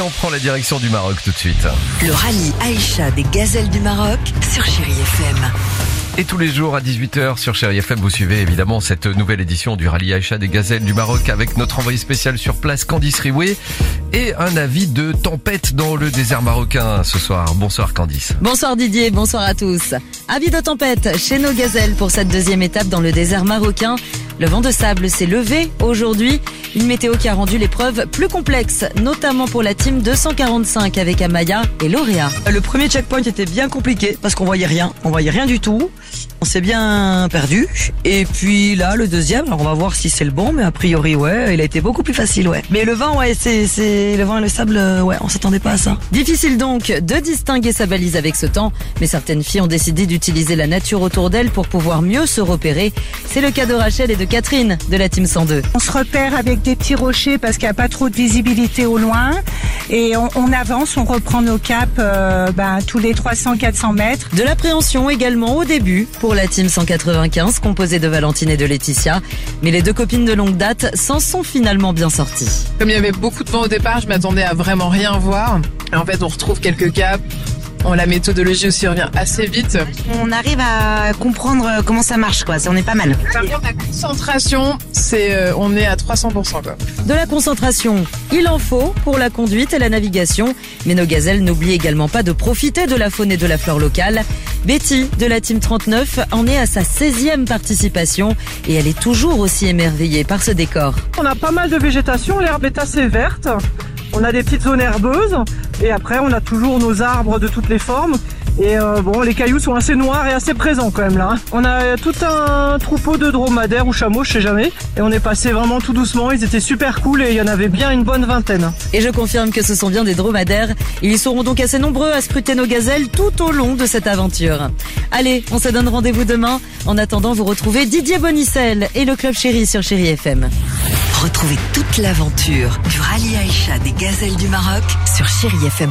Et on prend la direction du Maroc tout de suite. Le rallye Aïcha des gazelles du Maroc sur Chérie FM. Et tous les jours à 18h sur Chérie FM, vous suivez évidemment cette nouvelle édition du rallye Aïcha des Gazelles du Maroc avec notre envoyé spécial sur place Candice Rioué et un avis de tempête dans le désert marocain ce soir. Bonsoir Candice. Bonsoir Didier, bonsoir à tous. Avis de tempête chez nos gazelles pour cette deuxième étape dans le désert marocain. Le vent de sable s'est levé aujourd'hui. Une météo qui a rendu l'épreuve plus complexe, notamment pour la team 245 avec Amaya et Lauréat. Le premier checkpoint était bien compliqué parce qu'on voyait rien, on voyait rien du tout. On s'est bien perdu. Et puis là, le deuxième, alors on va voir si c'est le bon, mais a priori, ouais, il a été beaucoup plus facile, ouais. Mais le vent, ouais, c'est, le vent et le sable, euh, ouais, on s'attendait pas à ça. Difficile donc de distinguer sa balise avec ce temps, mais certaines filles ont décidé d'utiliser la nature autour d'elles pour pouvoir mieux se repérer. C'est le cas de Rachel et de Catherine de la team 102. On se repère avec des petits rochers parce qu'il n'y a pas trop de visibilité au loin. Et on, on avance, on reprend nos caps euh, ben, tous les 300-400 mètres. De l'appréhension également au début pour la team 195 composée de Valentine et de Laetitia, mais les deux copines de longue date s'en sont finalement bien sorties. Comme il y avait beaucoup de vent au départ, je m'attendais à vraiment rien voir. Et en fait, on retrouve quelques caps. Bon, la méthodologie aussi revient assez vite. On arrive à comprendre euh, comment ça marche, quoi. On est pas mal. Par contre, la concentration, c'est, euh, on est à 300%, quoi. De la concentration, il en faut pour la conduite et la navigation, mais nos gazelles n'oublient également pas de profiter de la faune et de la flore locale. Betty de la Team 39 en est à sa 16e participation et elle est toujours aussi émerveillée par ce décor. On a pas mal de végétation, l'herbe est assez verte. On a des petites zones herbeuses et après on a toujours nos arbres de toutes les formes. Et euh, bon, les cailloux sont assez noirs et assez présents quand même là. hein. On a tout un troupeau de dromadaires ou chameaux, je sais jamais. Et on est passé vraiment tout doucement. Ils étaient super cool et il y en avait bien une bonne vingtaine. Et je confirme que ce sont bien des dromadaires. Ils seront donc assez nombreux à scruter nos gazelles tout au long de cette aventure. Allez, on se donne rendez-vous demain. En attendant, vous retrouvez Didier Bonicel et le Club Chéri sur Chéri FM. Retrouvez toute l'aventure du rallye Aïcha des gazelles du Maroc sur Chérie FM.